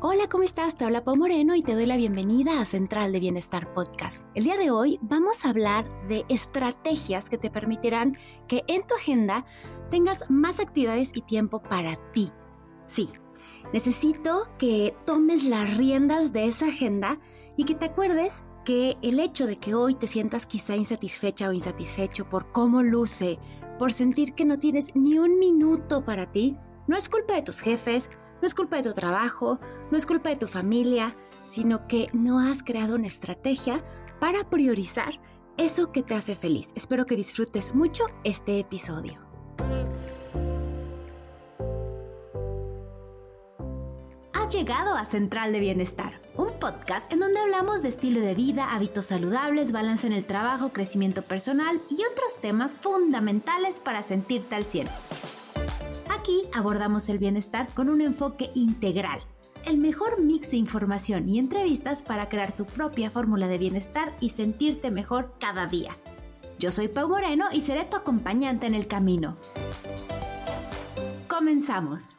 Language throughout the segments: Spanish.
Hola, ¿cómo estás? Te habla Pau Moreno y te doy la bienvenida a Central de Bienestar Podcast. El día de hoy vamos a hablar de estrategias que te permitirán que en tu agenda tengas más actividades y tiempo para ti. Sí, necesito que tomes las riendas de esa agenda y que te acuerdes que el hecho de que hoy te sientas quizá insatisfecha o insatisfecho por cómo luce, por sentir que no tienes ni un minuto para ti, no es culpa de tus jefes, no es culpa de tu trabajo, no es culpa de tu familia, sino que no has creado una estrategia para priorizar eso que te hace feliz. Espero que disfrutes mucho este episodio. Has llegado a Central de Bienestar, un podcast en donde hablamos de estilo de vida, hábitos saludables, balance en el trabajo, crecimiento personal y otros temas fundamentales para sentirte al cielo. Abordamos el bienestar con un enfoque integral, el mejor mix de información y entrevistas para crear tu propia fórmula de bienestar y sentirte mejor cada día. Yo soy Pau Moreno y seré tu acompañante en el camino. Comenzamos.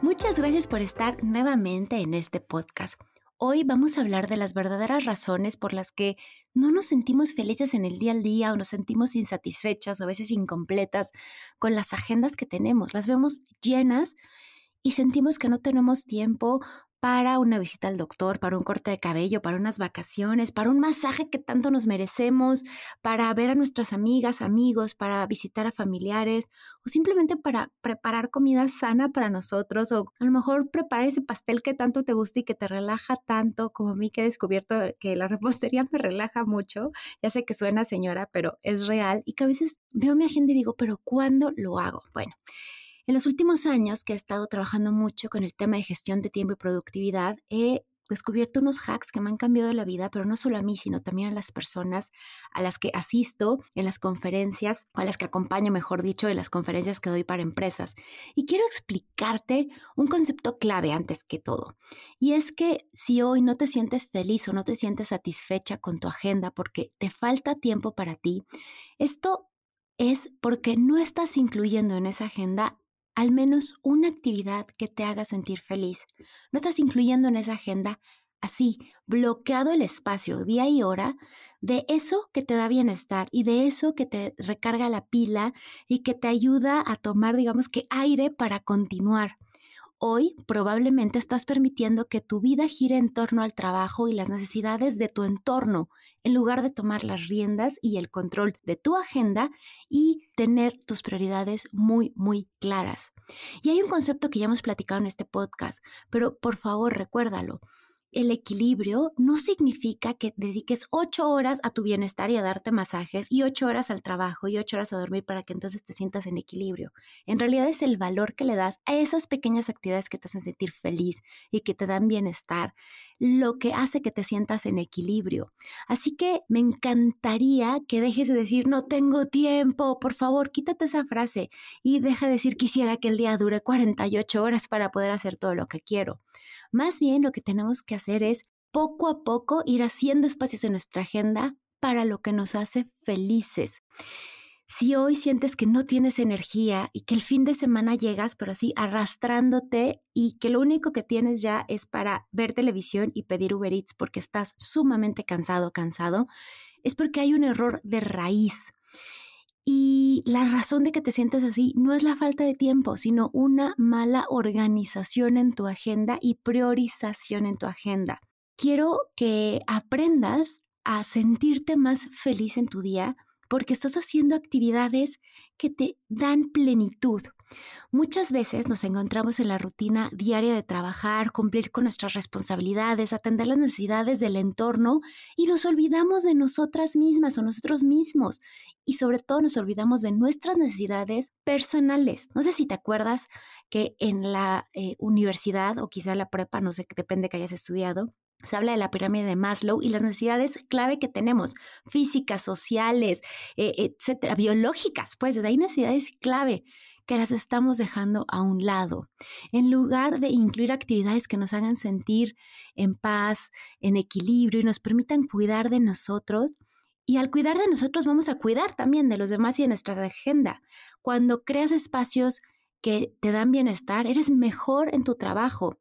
Muchas gracias por estar nuevamente en este podcast. Hoy vamos a hablar de las verdaderas razones por las que no nos sentimos felices en el día al día o nos sentimos insatisfechas o a veces incompletas con las agendas que tenemos. Las vemos llenas y sentimos que no tenemos tiempo para una visita al doctor, para un corte de cabello, para unas vacaciones, para un masaje que tanto nos merecemos, para ver a nuestras amigas, amigos, para visitar a familiares o simplemente para preparar comida sana para nosotros o a lo mejor preparar ese pastel que tanto te gusta y que te relaja tanto como a mí que he descubierto que la repostería me relaja mucho. Ya sé que suena señora, pero es real y que a veces veo mi agenda y digo, pero ¿cuándo lo hago? Bueno. En los últimos años que he estado trabajando mucho con el tema de gestión de tiempo y productividad, he descubierto unos hacks que me han cambiado la vida, pero no solo a mí, sino también a las personas a las que asisto en las conferencias, o a las que acompaño, mejor dicho, en las conferencias que doy para empresas. Y quiero explicarte un concepto clave antes que todo. Y es que si hoy no te sientes feliz o no te sientes satisfecha con tu agenda porque te falta tiempo para ti, esto es porque no estás incluyendo en esa agenda al menos una actividad que te haga sentir feliz. No estás incluyendo en esa agenda así, bloqueado el espacio, día y hora, de eso que te da bienestar y de eso que te recarga la pila y que te ayuda a tomar, digamos que, aire para continuar. Hoy probablemente estás permitiendo que tu vida gire en torno al trabajo y las necesidades de tu entorno, en lugar de tomar las riendas y el control de tu agenda y tener tus prioridades muy, muy claras. Y hay un concepto que ya hemos platicado en este podcast, pero por favor recuérdalo el equilibrio no significa que dediques ocho horas a tu bienestar y a darte masajes y ocho horas al trabajo y ocho horas a dormir para que entonces te sientas en equilibrio. En realidad es el valor que le das a esas pequeñas actividades que te hacen sentir feliz y que te dan bienestar, lo que hace que te sientas en equilibrio. Así que me encantaría que dejes de decir no tengo tiempo, por favor, quítate esa frase y deja de decir quisiera que el día dure 48 horas para poder hacer todo lo que quiero. Más bien lo que tenemos que hacer es poco a poco ir haciendo espacios en nuestra agenda para lo que nos hace felices. Si hoy sientes que no tienes energía y que el fin de semana llegas, pero así arrastrándote y que lo único que tienes ya es para ver televisión y pedir Uber Eats porque estás sumamente cansado, cansado, es porque hay un error de raíz. Y la razón de que te sientas así no es la falta de tiempo, sino una mala organización en tu agenda y priorización en tu agenda. Quiero que aprendas a sentirte más feliz en tu día porque estás haciendo actividades que te dan plenitud. Muchas veces nos encontramos en la rutina diaria de trabajar, cumplir con nuestras responsabilidades, atender las necesidades del entorno y nos olvidamos de nosotras mismas o nosotros mismos y sobre todo nos olvidamos de nuestras necesidades personales. No sé si te acuerdas que en la eh, universidad o quizá en la prepa, no sé, depende que hayas estudiado, se habla de la pirámide de Maslow y las necesidades clave que tenemos, físicas, sociales, eh, etcétera, biológicas, pues hay necesidades clave que las estamos dejando a un lado. En lugar de incluir actividades que nos hagan sentir en paz, en equilibrio y nos permitan cuidar de nosotros, y al cuidar de nosotros vamos a cuidar también de los demás y de nuestra agenda. Cuando creas espacios que te dan bienestar, eres mejor en tu trabajo.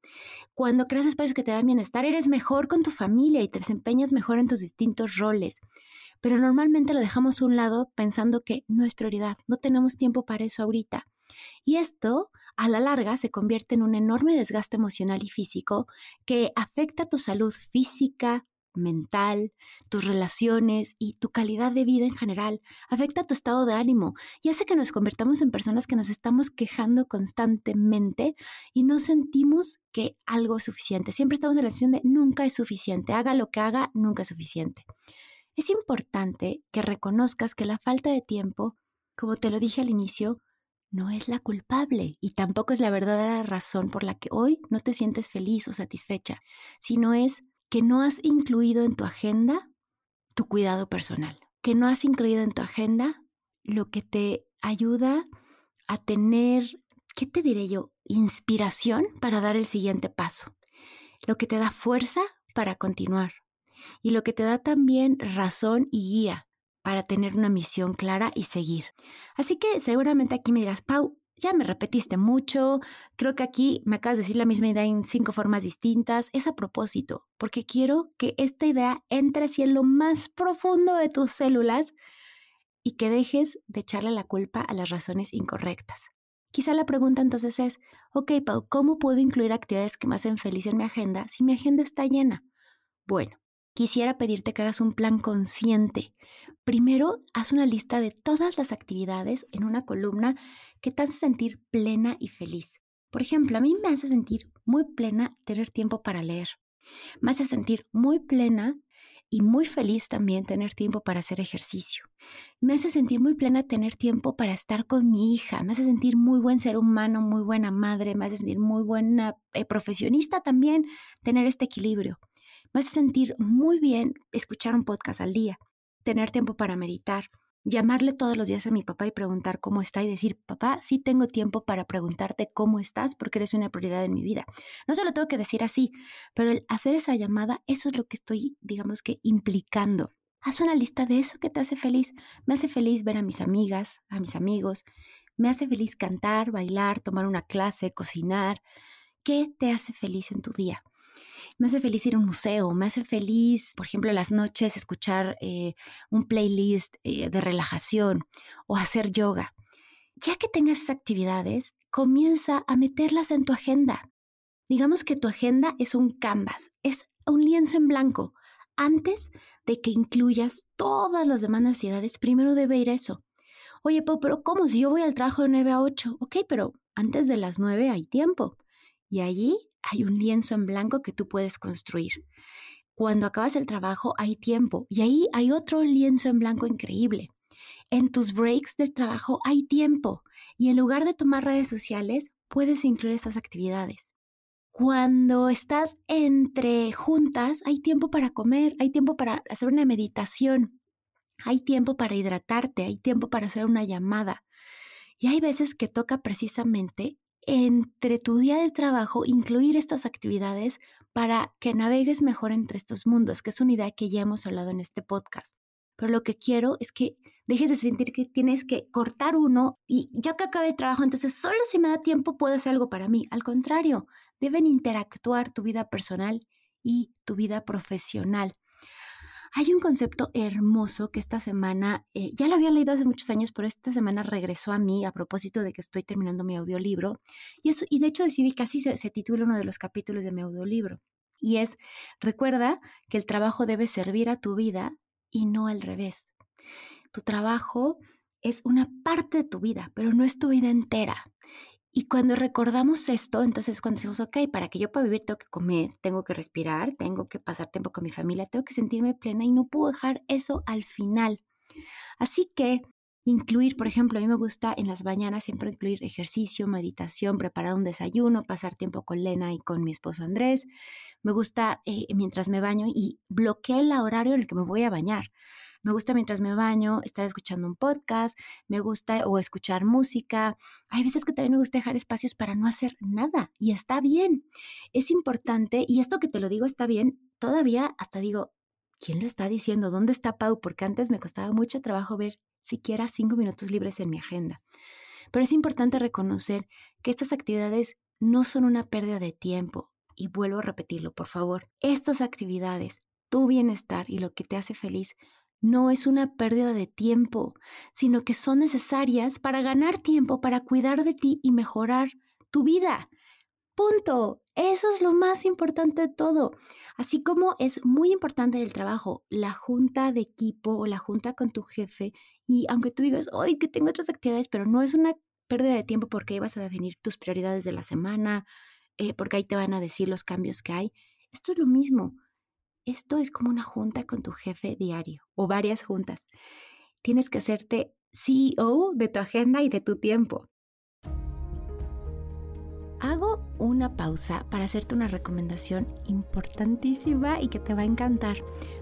Cuando creas espacios que te dan bienestar, eres mejor con tu familia y te desempeñas mejor en tus distintos roles. Pero normalmente lo dejamos a un lado pensando que no es prioridad, no tenemos tiempo para eso ahorita. Y esto, a la larga, se convierte en un enorme desgaste emocional y físico que afecta tu salud física, mental, tus relaciones y tu calidad de vida en general. Afecta tu estado de ánimo y hace que nos convertamos en personas que nos estamos quejando constantemente y no sentimos que algo es suficiente. Siempre estamos en la situación de nunca es suficiente. Haga lo que haga, nunca es suficiente. Es importante que reconozcas que la falta de tiempo, como te lo dije al inicio, no es la culpable y tampoco es la verdadera razón por la que hoy no te sientes feliz o satisfecha, sino es que no has incluido en tu agenda tu cuidado personal, que no has incluido en tu agenda lo que te ayuda a tener, ¿qué te diré yo? Inspiración para dar el siguiente paso, lo que te da fuerza para continuar y lo que te da también razón y guía para tener una misión clara y seguir. Así que seguramente aquí me dirás, Pau, ya me repetiste mucho, creo que aquí me acabas de decir la misma idea en cinco formas distintas. Es a propósito, porque quiero que esta idea entre en lo más profundo de tus células y que dejes de echarle la culpa a las razones incorrectas. Quizá la pregunta entonces es, ok, Pau, ¿cómo puedo incluir actividades que me hacen feliz en mi agenda si mi agenda está llena? Bueno, quisiera pedirte que hagas un plan consciente. Primero, haz una lista de todas las actividades en una columna que te hace sentir plena y feliz. Por ejemplo, a mí me hace sentir muy plena tener tiempo para leer. Me hace sentir muy plena y muy feliz también tener tiempo para hacer ejercicio. Me hace sentir muy plena tener tiempo para estar con mi hija. Me hace sentir muy buen ser humano, muy buena madre. Me hace sentir muy buena eh, profesionista también tener este equilibrio. Me hace sentir muy bien escuchar un podcast al día, tener tiempo para meditar, llamarle todos los días a mi papá y preguntar cómo está y decir, papá, sí tengo tiempo para preguntarte cómo estás porque eres una prioridad en mi vida. No se lo tengo que decir así, pero el hacer esa llamada, eso es lo que estoy, digamos que, implicando. Haz una lista de eso que te hace feliz. Me hace feliz ver a mis amigas, a mis amigos. Me hace feliz cantar, bailar, tomar una clase, cocinar. ¿Qué te hace feliz en tu día? Me hace feliz ir a un museo, me hace feliz, por ejemplo, las noches escuchar eh, un playlist eh, de relajación o hacer yoga. Ya que tengas esas actividades, comienza a meterlas en tu agenda. Digamos que tu agenda es un canvas, es un lienzo en blanco. Antes de que incluyas todas las demás necesidades, primero debe ir eso. Oye, pero ¿cómo? Si yo voy al trabajo de 9 a 8, ok, pero antes de las 9 hay tiempo. Y allí hay un lienzo en blanco que tú puedes construir. Cuando acabas el trabajo hay tiempo y ahí hay otro lienzo en blanco increíble. En tus breaks del trabajo hay tiempo y en lugar de tomar redes sociales puedes incluir estas actividades. Cuando estás entre juntas hay tiempo para comer, hay tiempo para hacer una meditación, hay tiempo para hidratarte, hay tiempo para hacer una llamada. Y hay veces que toca precisamente entre tu día de trabajo incluir estas actividades para que navegues mejor entre estos mundos, que es una idea que ya hemos hablado en este podcast. Pero lo que quiero es que dejes de sentir que tienes que cortar uno y ya que acabe el trabajo, entonces solo si me da tiempo puedo hacer algo para mí. Al contrario, deben interactuar tu vida personal y tu vida profesional. Hay un concepto hermoso que esta semana, eh, ya lo había leído hace muchos años, pero esta semana regresó a mí a propósito de que estoy terminando mi audiolibro. Y, eso, y de hecho decidí que así se, se titula uno de los capítulos de mi audiolibro. Y es, recuerda que el trabajo debe servir a tu vida y no al revés. Tu trabajo es una parte de tu vida, pero no es tu vida entera. Y cuando recordamos esto, entonces cuando decimos, ok, para que yo pueda vivir tengo que comer, tengo que respirar, tengo que pasar tiempo con mi familia, tengo que sentirme plena y no puedo dejar eso al final. Así que incluir, por ejemplo, a mí me gusta en las mañanas siempre incluir ejercicio, meditación, preparar un desayuno, pasar tiempo con Lena y con mi esposo Andrés. Me gusta eh, mientras me baño y bloqueo el horario en el que me voy a bañar. Me gusta mientras me baño estar escuchando un podcast, me gusta o escuchar música. Hay veces que también me gusta dejar espacios para no hacer nada y está bien. Es importante, y esto que te lo digo está bien, todavía hasta digo, ¿quién lo está diciendo? ¿Dónde está Pau? Porque antes me costaba mucho trabajo ver siquiera cinco minutos libres en mi agenda. Pero es importante reconocer que estas actividades no son una pérdida de tiempo. Y vuelvo a repetirlo, por favor. Estas actividades, tu bienestar y lo que te hace feliz, no es una pérdida de tiempo, sino que son necesarias para ganar tiempo, para cuidar de ti y mejorar tu vida. Punto. Eso es lo más importante de todo. Así como es muy importante el trabajo, la junta de equipo o la junta con tu jefe. Y aunque tú digas, hoy que tengo otras actividades, pero no es una pérdida de tiempo porque ahí vas a definir tus prioridades de la semana, eh, porque ahí te van a decir los cambios que hay. Esto es lo mismo. Esto es como una junta con tu jefe diario o varias juntas. Tienes que hacerte CEO de tu agenda y de tu tiempo. Hago una pausa para hacerte una recomendación importantísima y que te va a encantar.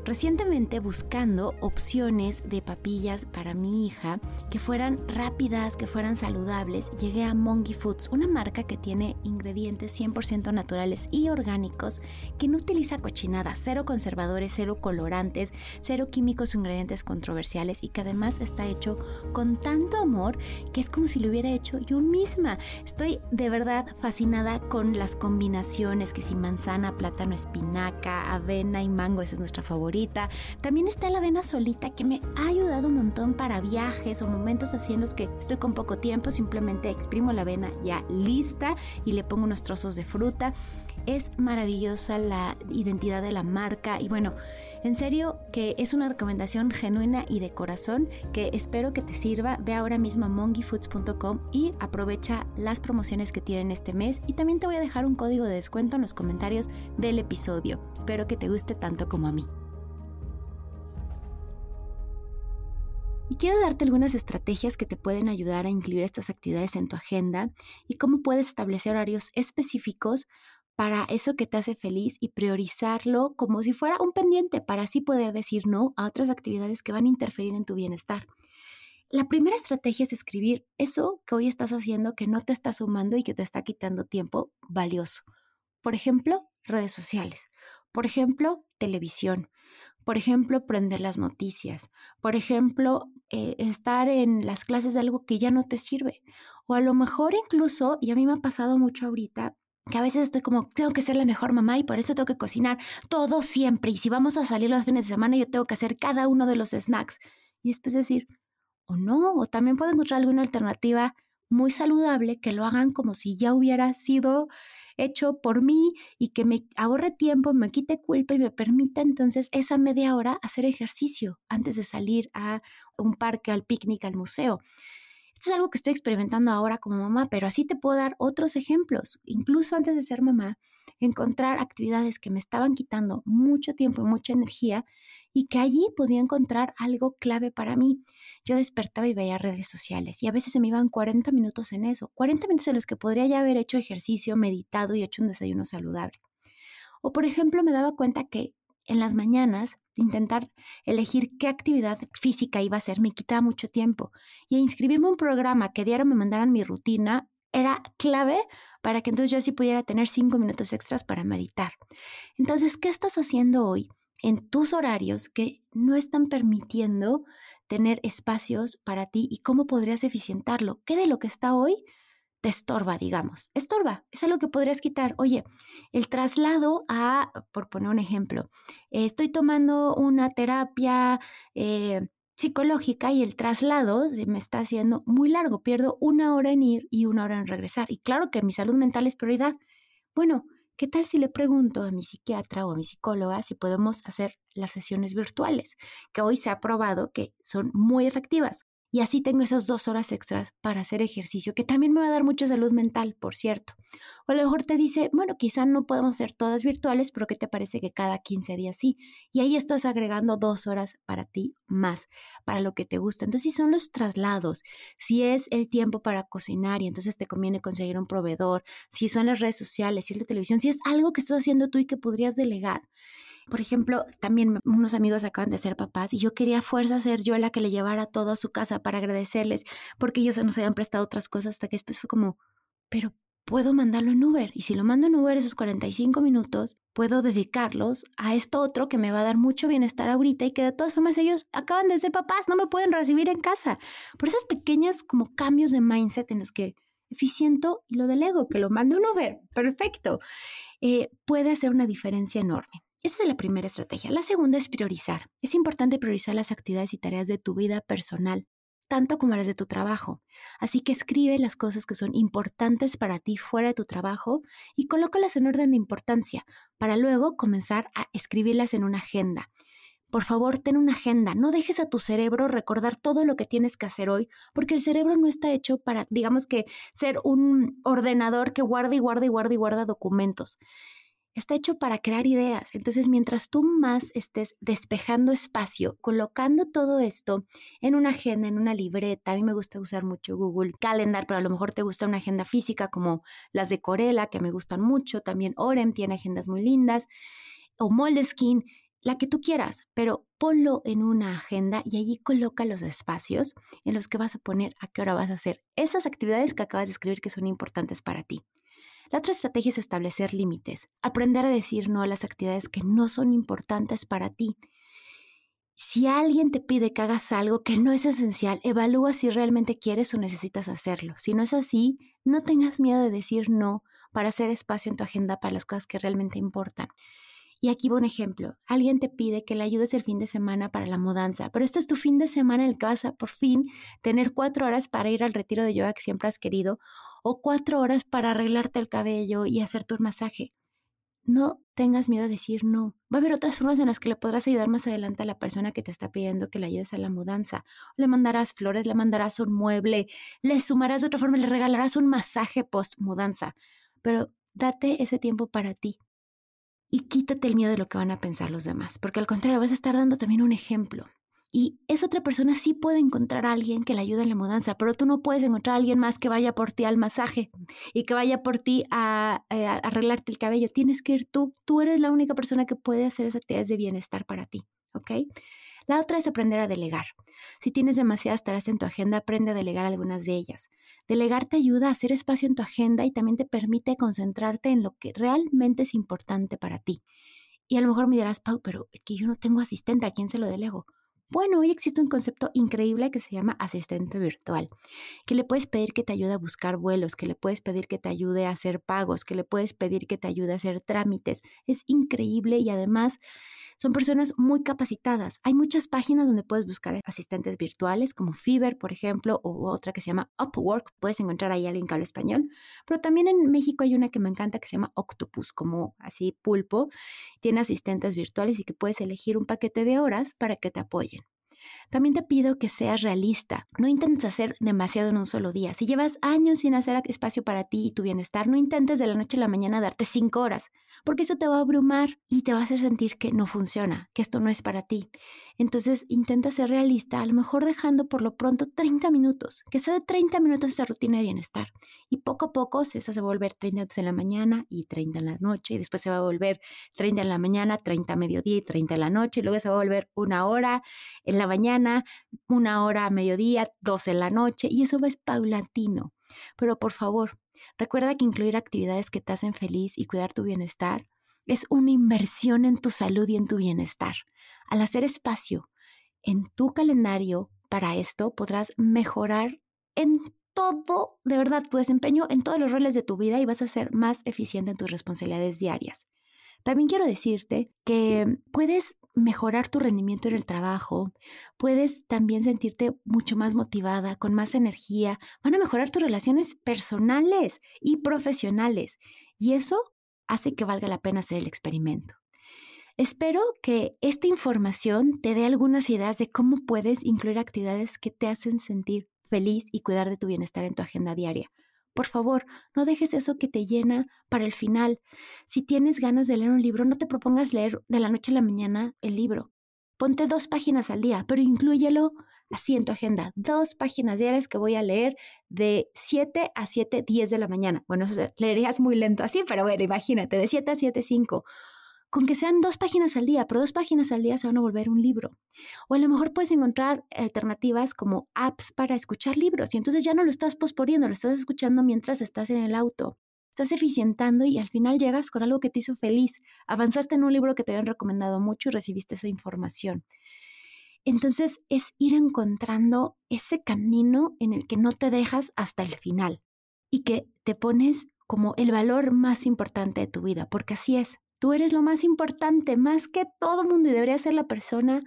Recientemente buscando opciones de papillas para mi hija que fueran rápidas, que fueran saludables, llegué a Monkey Foods, una marca que tiene ingredientes 100% naturales y orgánicos, que no utiliza cochinada, cero conservadores, cero colorantes, cero químicos o ingredientes controversiales y que además está hecho con tanto amor que es como si lo hubiera hecho yo misma. Estoy de verdad fascinada con las combinaciones, que si manzana, plátano, espinaca, avena y mango, esa es nuestra favorita. También está la avena solita que me ha ayudado un montón para viajes o momentos así en los que estoy con poco tiempo, simplemente exprimo la avena ya lista y le pongo unos trozos de fruta. Es maravillosa la identidad de la marca y bueno, en serio que es una recomendación genuina y de corazón que espero que te sirva. Ve ahora mismo a mongyfoods.com y aprovecha las promociones que tienen este mes y también te voy a dejar un código de descuento en los comentarios del episodio. Espero que te guste tanto como a mí. Y quiero darte algunas estrategias que te pueden ayudar a incluir estas actividades en tu agenda y cómo puedes establecer horarios específicos para eso que te hace feliz y priorizarlo como si fuera un pendiente para así poder decir no a otras actividades que van a interferir en tu bienestar. La primera estrategia es escribir eso que hoy estás haciendo que no te está sumando y que te está quitando tiempo valioso. Por ejemplo, redes sociales. Por ejemplo, televisión. Por ejemplo, prender las noticias. Por ejemplo, eh, estar en las clases de algo que ya no te sirve. O a lo mejor incluso, y a mí me ha pasado mucho ahorita, que a veces estoy como, tengo que ser la mejor mamá y por eso tengo que cocinar todo siempre. Y si vamos a salir los fines de semana, yo tengo que hacer cada uno de los snacks. Y después decir, o no, o también puedo encontrar alguna alternativa muy saludable que lo hagan como si ya hubiera sido hecho por mí y que me ahorre tiempo, me quite culpa y me permita entonces esa media hora hacer ejercicio antes de salir a un parque, al picnic, al museo. Esto es algo que estoy experimentando ahora como mamá, pero así te puedo dar otros ejemplos. Incluso antes de ser mamá, encontrar actividades que me estaban quitando mucho tiempo y mucha energía y que allí podía encontrar algo clave para mí. Yo despertaba y veía redes sociales y a veces se me iban 40 minutos en eso, 40 minutos en los que podría ya haber hecho ejercicio, meditado y hecho un desayuno saludable. O por ejemplo, me daba cuenta que en las mañanas intentar elegir qué actividad física iba a hacer me quitaba mucho tiempo y inscribirme a un programa que diario me mandaran mi rutina era clave para que entonces yo sí pudiera tener cinco minutos extras para meditar. Entonces, ¿qué estás haciendo hoy en tus horarios que no están permitiendo tener espacios para ti y cómo podrías eficientarlo? ¿Qué de lo que está hoy te estorba, digamos. Estorba, es algo que podrías quitar. Oye, el traslado a, por poner un ejemplo, estoy tomando una terapia eh, psicológica y el traslado me está haciendo muy largo. Pierdo una hora en ir y una hora en regresar. Y claro que mi salud mental es prioridad. Bueno, ¿qué tal si le pregunto a mi psiquiatra o a mi psicóloga si podemos hacer las sesiones virtuales? Que hoy se ha probado que son muy efectivas. Y así tengo esas dos horas extras para hacer ejercicio, que también me va a dar mucha salud mental, por cierto. O a lo mejor te dice, bueno, quizá no podemos hacer todas virtuales, pero ¿qué te parece que cada 15 días sí? Y ahí estás agregando dos horas para ti más, para lo que te gusta. Entonces, si son los traslados, si es el tiempo para cocinar y entonces te conviene conseguir un proveedor, si son las redes sociales, si es la televisión, si es algo que estás haciendo tú y que podrías delegar. Por ejemplo, también unos amigos acaban de ser papás y yo quería fuerza ser yo la que le llevara todo a su casa para agradecerles porque ellos nos habían prestado otras cosas hasta que después fue como, pero puedo mandarlo en Uber. Y si lo mando en Uber esos 45 minutos, puedo dedicarlos a esto otro que me va a dar mucho bienestar ahorita y que de todas formas ellos acaban de ser papás, no me pueden recibir en casa. Por esas pequeñas como cambios de mindset en los que eficiento y lo delego, que lo mando en Uber, perfecto, eh, puede hacer una diferencia enorme. Esa es la primera estrategia. La segunda es priorizar. Es importante priorizar las actividades y tareas de tu vida personal tanto como las de tu trabajo. Así que escribe las cosas que son importantes para ti fuera de tu trabajo y colócalas en orden de importancia para luego comenzar a escribirlas en una agenda. Por favor, ten una agenda. No dejes a tu cerebro recordar todo lo que tienes que hacer hoy, porque el cerebro no está hecho para, digamos que, ser un ordenador que guarda y guarda y guarda y guarda documentos está hecho para crear ideas. Entonces, mientras tú más estés despejando espacio, colocando todo esto en una agenda, en una libreta, a mí me gusta usar mucho Google Calendar, pero a lo mejor te gusta una agenda física como las de Corella, que me gustan mucho, también Orem tiene agendas muy lindas, o Moleskine, la que tú quieras, pero ponlo en una agenda y allí coloca los espacios en los que vas a poner a qué hora vas a hacer esas actividades que acabas de escribir que son importantes para ti. La otra estrategia es establecer límites, aprender a decir no a las actividades que no son importantes para ti. Si alguien te pide que hagas algo que no es esencial, evalúa si realmente quieres o necesitas hacerlo. Si no es así, no tengas miedo de decir no para hacer espacio en tu agenda para las cosas que realmente importan. Y aquí va un ejemplo. Alguien te pide que le ayudes el fin de semana para la mudanza, pero este es tu fin de semana en el que vas a por fin tener cuatro horas para ir al retiro de yoga que siempre has querido o cuatro horas para arreglarte el cabello y hacer tu masaje. No tengas miedo a decir no. Va a haber otras formas en las que le podrás ayudar más adelante a la persona que te está pidiendo que le ayudes a la mudanza. Le mandarás flores, le mandarás un mueble, le sumarás de otra forma, le regalarás un masaje post mudanza. Pero date ese tiempo para ti y quítate el miedo de lo que van a pensar los demás, porque al contrario vas a estar dando también un ejemplo. Y esa otra persona sí puede encontrar a alguien que le ayude en la mudanza, pero tú no puedes encontrar a alguien más que vaya por ti al masaje y que vaya por ti a, eh, arreglarte el cabello. Tienes que ir tú. Tú eres la única persona que puede hacer esas actividades de bienestar para ti. ¿Ok? La otra es aprender a delegar. Si tienes demasiadas tareas en tu agenda, aprende a delegar algunas de ellas. Delegar te ayuda a hacer espacio en tu agenda y también te permite concentrarte en lo que realmente es importante para ti. Y a lo mejor me dirás, Pau, pero es que yo no tengo asistente, ¿a quién se lo delego? Bueno, hoy existe un concepto increíble que se llama asistente virtual, que le puedes pedir que te ayude a buscar vuelos, que le puedes pedir que te ayude a hacer pagos, que le puedes pedir que te ayude a hacer trámites. Es increíble y además son personas muy capacitadas. Hay muchas páginas donde puedes buscar asistentes virtuales, como Fiverr, por ejemplo, o otra que se llama Upwork. Puedes encontrar ahí a alguien que habla español. Pero también en México hay una que me encanta que se llama Octopus, como así pulpo. Tiene asistentes virtuales y que puedes elegir un paquete de horas para que te apoyen. También te pido que seas realista. No intentes hacer demasiado en un solo día. Si llevas años sin hacer espacio para ti y tu bienestar, no intentes de la noche a la mañana darte cinco horas, porque eso te va a abrumar y te va a hacer sentir que no funciona, que esto no es para ti. Entonces intenta ser realista, a lo mejor dejando por lo pronto 30 minutos, que sea de 30 minutos esa rutina de bienestar. Y poco a poco se va a volver 30 minutos en la mañana y 30 en la noche, y después se va a volver 30 en la mañana, 30 a mediodía y 30 en la noche, y luego se va a volver una hora en la mañana, una hora a mediodía, dos en la noche, y eso va es paulatino. Pero por favor, recuerda que incluir actividades que te hacen feliz y cuidar tu bienestar es una inversión en tu salud y en tu bienestar. Al hacer espacio en tu calendario para esto, podrás mejorar en todo, de verdad, tu desempeño en todos los roles de tu vida y vas a ser más eficiente en tus responsabilidades diarias. También quiero decirte que puedes mejorar tu rendimiento en el trabajo, puedes también sentirte mucho más motivada, con más energía, van a mejorar tus relaciones personales y profesionales y eso hace que valga la pena hacer el experimento. Espero que esta información te dé algunas ideas de cómo puedes incluir actividades que te hacen sentir feliz y cuidar de tu bienestar en tu agenda diaria. Por favor, no dejes eso que te llena para el final. Si tienes ganas de leer un libro, no te propongas leer de la noche a la mañana el libro. Ponte dos páginas al día, pero inclúyelo así en tu agenda. Dos páginas diarias que voy a leer de 7 a 7, 10 de la mañana. Bueno, leerías muy lento así, pero bueno, imagínate, de 7 a 7, 5 con que sean dos páginas al día, pero dos páginas al día se van a volver un libro. O a lo mejor puedes encontrar alternativas como apps para escuchar libros y entonces ya no lo estás posponiendo, lo estás escuchando mientras estás en el auto. estás eficientando y al final llegas con algo que te hizo feliz. Avanzaste en un libro que te habían recomendado mucho y recibiste esa información. Entonces es ir encontrando ese camino en el que no te dejas hasta el final y que te pones como el valor más importante de tu vida, porque así es. Tú eres lo más importante, más que todo mundo, y deberías ser la persona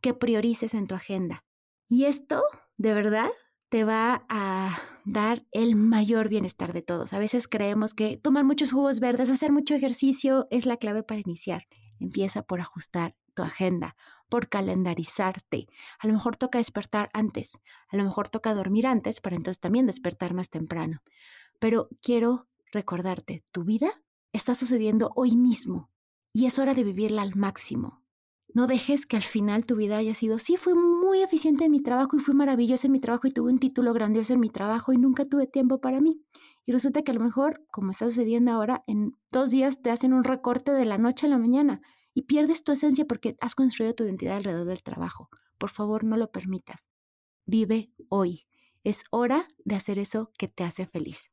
que priorices en tu agenda. Y esto, de verdad, te va a dar el mayor bienestar de todos. A veces creemos que tomar muchos jugos verdes, hacer mucho ejercicio es la clave para iniciar. Empieza por ajustar tu agenda, por calendarizarte. A lo mejor toca despertar antes, a lo mejor toca dormir antes para entonces también despertar más temprano. Pero quiero recordarte, tu vida está sucediendo hoy mismo y es hora de vivirla al máximo. No dejes que al final tu vida haya sido, sí, fui muy eficiente en mi trabajo y fui maravilloso en mi trabajo y tuve un título grandioso en mi trabajo y nunca tuve tiempo para mí. Y resulta que a lo mejor, como está sucediendo ahora, en dos días te hacen un recorte de la noche a la mañana y pierdes tu esencia porque has construido tu identidad alrededor del trabajo. Por favor, no lo permitas. Vive hoy. Es hora de hacer eso que te hace feliz.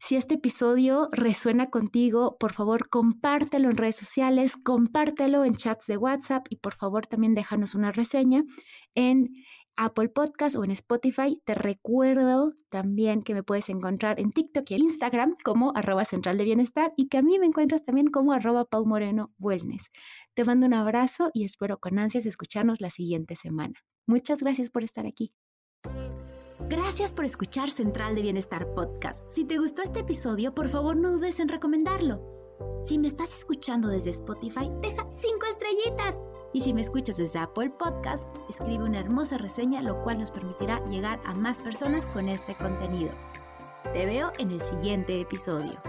Si este episodio resuena contigo, por favor compártelo en redes sociales, compártelo en chats de WhatsApp y por favor también déjanos una reseña en Apple Podcast o en Spotify. Te recuerdo también que me puedes encontrar en TikTok y en Instagram como arroba central de bienestar y que a mí me encuentras también como arroba Pau Moreno Wellness. Te mando un abrazo y espero con ansias escucharnos la siguiente semana. Muchas gracias por estar aquí. Gracias por escuchar Central de Bienestar Podcast. Si te gustó este episodio, por favor no dudes en recomendarlo. Si me estás escuchando desde Spotify, deja cinco estrellitas. Y si me escuchas desde Apple Podcast, escribe una hermosa reseña, lo cual nos permitirá llegar a más personas con este contenido. Te veo en el siguiente episodio.